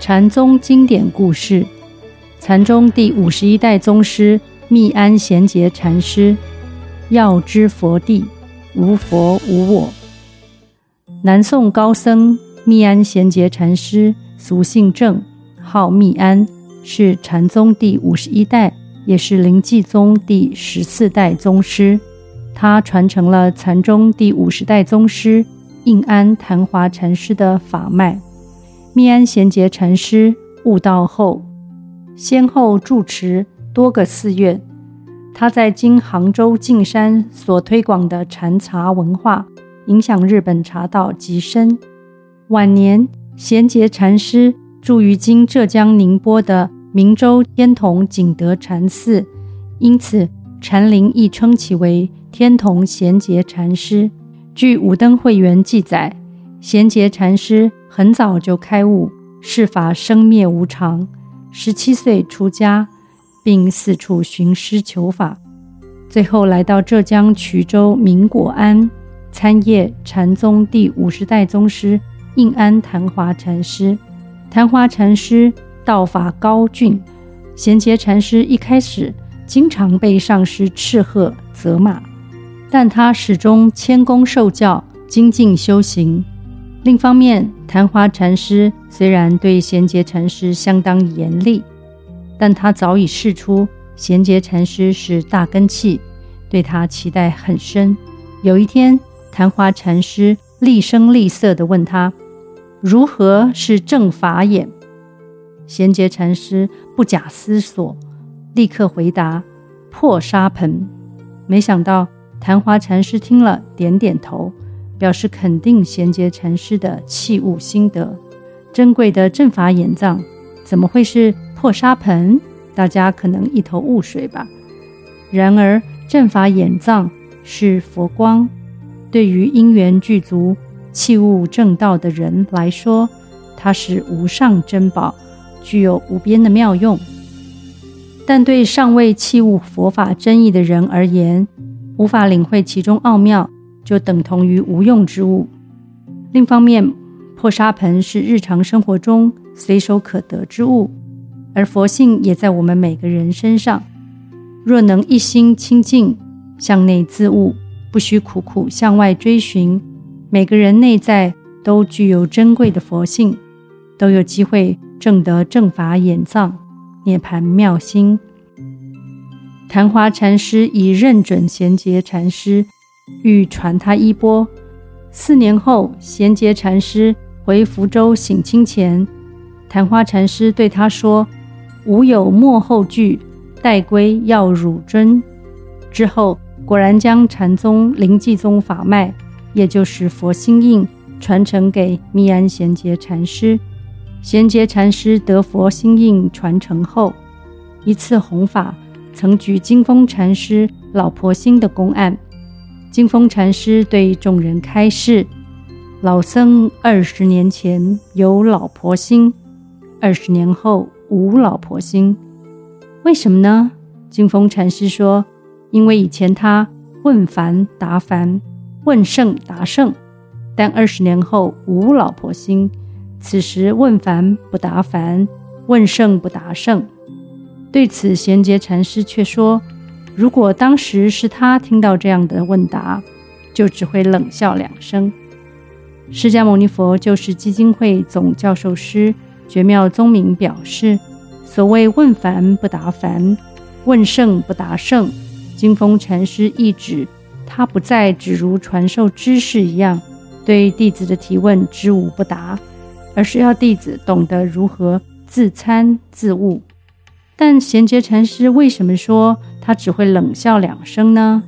禅宗经典故事，禅宗第五十一代宗师密庵贤杰禅师，要知佛地，无佛无我。南宋高僧密安贤杰禅师，俗姓郑，号密庵，是禅宗第五十一代，也是临济宗第十四代宗师。他传承了禅宗第五十代宗师印安昙华禅师的法脉。密庵贤杰禅师悟道后，先后住持多个寺院。他在今杭州径山所推广的禅茶文化，影响日本茶道极深。晚年，贤杰禅师住于今浙江宁波的明州天童景德禅寺，因此禅林亦称其为天童贤杰禅师。据《五灯会元》记载，贤杰禅师很早就开悟，世法生灭无常，十七岁出家，并四处寻师求法，最后来到浙江衢州明果庵。参谒禅宗第五十代宗师印安昙华禅师。昙华禅师道法高峻，贤节禅师一开始经常被上师斥喝责骂，但他始终谦恭受教，精进修行。另一方面，昙华禅师虽然对贤节禅师相当严厉，但他早已试出贤节禅师是大根器，对他期待很深。有一天，昙华禅师厉声厉色地问他：“如何是正法眼？”贤节禅师不假思索，立刻回答：“破沙盆。”没想到昙华禅师听了，点点头，表示肯定贤节禅师的器物心得。珍贵的正法眼藏怎么会是破沙盆？大家可能一头雾水吧。然而，正法眼藏是佛光。对于因缘具足、器物正道的人来说，它是无上珍宝，具有无边的妙用。但对尚未器物佛法真义的人而言，无法领会其中奥妙，就等同于无用之物。另一方面，破沙盆是日常生活中随手可得之物，而佛性也在我们每个人身上。若能一心清净，向内自悟。不需苦苦向外追寻，每个人内在都具有珍贵的佛性，都有机会证得正法眼藏、涅槃妙心。昙华禅师已认准贤节禅师，欲传他衣钵。四年后，贤杰禅师回福州省亲前，昙花禅师对他说：“吾有末后句，待归要汝尊。”之后。果然将禅宗临济宗法脉，也就是佛心印，传承给密庵贤杰禅师。贤杰禅师得佛心印传承后，一次弘法，曾举金峰禅师老婆心的公案。金峰禅师对众人开示：老僧二十年前有老婆心，二十年后无老婆心。为什么呢？金峰禅师说。因为以前他问凡答凡，问圣答圣，但二十年后无老婆心，此时问凡不答凡，问圣不答圣。对此，贤杰禅师却说：如果当时是他听到这样的问答，就只会冷笑两声。释迦牟尼佛就是基金会总教授师觉妙宗明表示：所谓问凡不答凡，问圣不答圣。金峰禅师意指，他不再只如传授知识一样，对弟子的提问知无不答，而是要弟子懂得如何自参自悟。但贤节禅师为什么说他只会冷笑两声呢？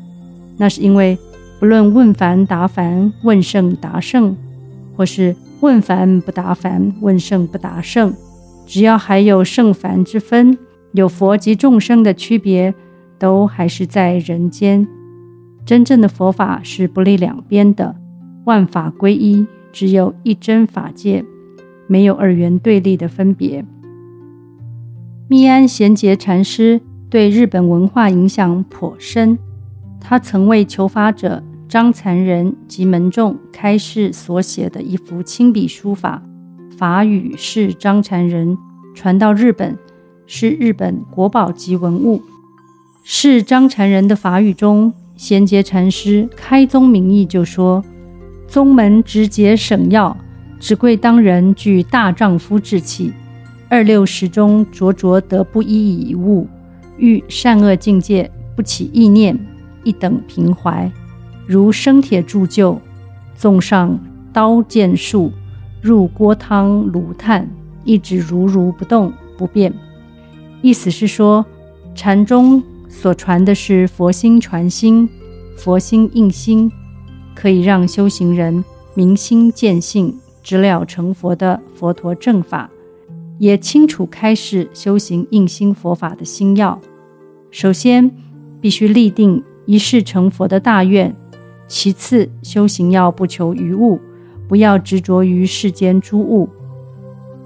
那是因为不论问凡答凡，问圣答圣，或是问凡不答凡，问圣不答圣，只要还有圣凡之分，有佛及众生的区别。都还是在人间，真正的佛法是不立两边的，万法归一，只有一真法界，没有二元对立的分别。密安贤杰禅师对日本文化影响颇深，他曾为求法者张残仁及门众开示所写的一幅亲笔书法，法语是张禅人传到日本，是日本国宝级文物。是张禅人的法语中，贤杰禅师开宗明义就说：“宗门直节省要，只贵当人具大丈夫志气，二六时中灼灼得不依以物，遇善恶境界不起意念，一等平怀，如生铁铸就，纵上刀剑术。”入锅汤炉炭，一直如如不动不变。意思是说，禅宗所传的是佛心传心、佛心印心，可以让修行人明心见性、直了成佛的佛陀正法，也清楚开示修行印心佛法的心要。首先，必须立定一世成佛的大愿；其次，修行要不求于物。不要执着于世间诸物。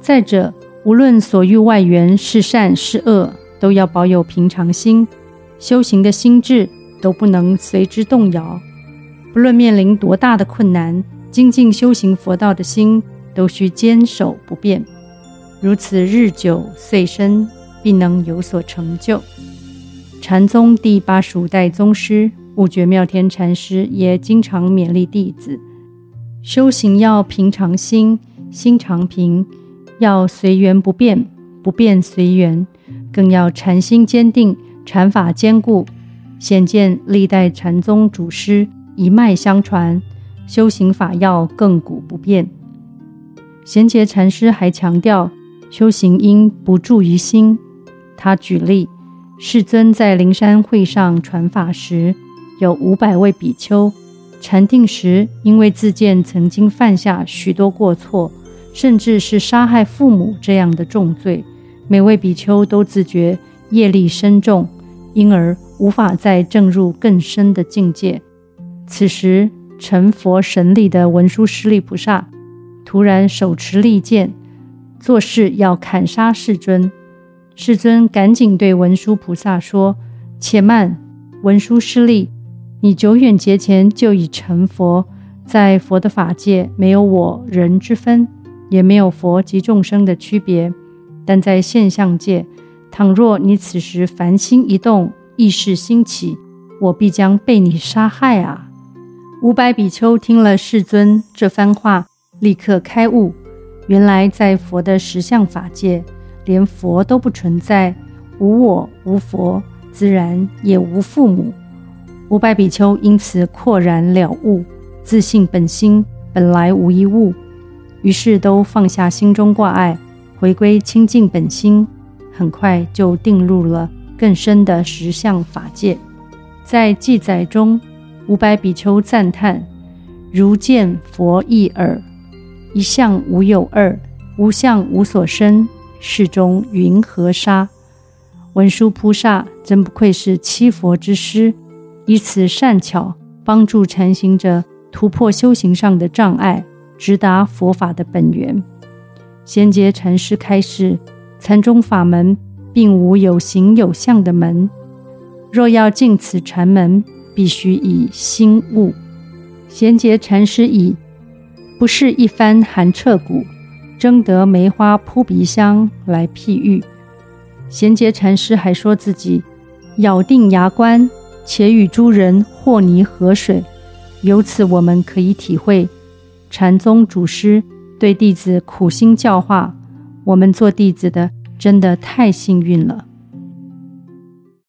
再者，无论所遇外缘是善是恶，都要保有平常心。修行的心智都不能随之动摇。不论面临多大的困难，精进修行佛道的心都需坚守不变。如此日久岁深，必能有所成就。禅宗第八十五代宗师悟觉妙天禅师也经常勉励弟子。修行要平常心，心常平；要随缘不变，不变随缘；更要禅心坚定，禅法坚固。显见历代禅宗祖师一脉相传，修行法要亘古不变。贤杰禅师还强调，修行应不住于心。他举例，世尊在灵山会上传法时，有五百位比丘。禅定时，因为自见曾经犯下许多过错，甚至是杀害父母这样的重罪，每位比丘都自觉业力深重，因而无法再证入更深的境界。此时，成佛神力的文殊师利菩萨突然手持利剑，做事要砍杀世尊。世尊赶紧对文殊菩萨说：“且慢，文殊师利。”你久远劫前就已成佛，在佛的法界没有我人之分，也没有佛及众生的区别。但在现象界，倘若你此时凡心一动，意识兴起，我必将被你杀害啊！五百比丘听了世尊这番话，立刻开悟。原来在佛的实相法界，连佛都不存在，无我无佛，自然也无父母。五百比丘因此豁然了悟，自信本心本来无一物，于是都放下心中挂碍，回归清净本心，很快就定入了更深的实相法界。在记载中，五百比丘赞叹：“如见佛一耳，一相无有二，无相无所生，世中云何杀？”文殊菩萨真不愧是七佛之师。以此善巧帮助禅行者突破修行上的障碍，直达佛法的本源。贤节禅师开示：禅宗法门并无有形有相的门，若要进此禅门，必须以心悟。贤节禅师以“不是一番寒彻骨，争得梅花扑鼻香”来譬喻。贤节禅师还说自己咬定牙关。且与诸人和泥河水，由此我们可以体会禅宗祖师对弟子苦心教化。我们做弟子的真的太幸运了。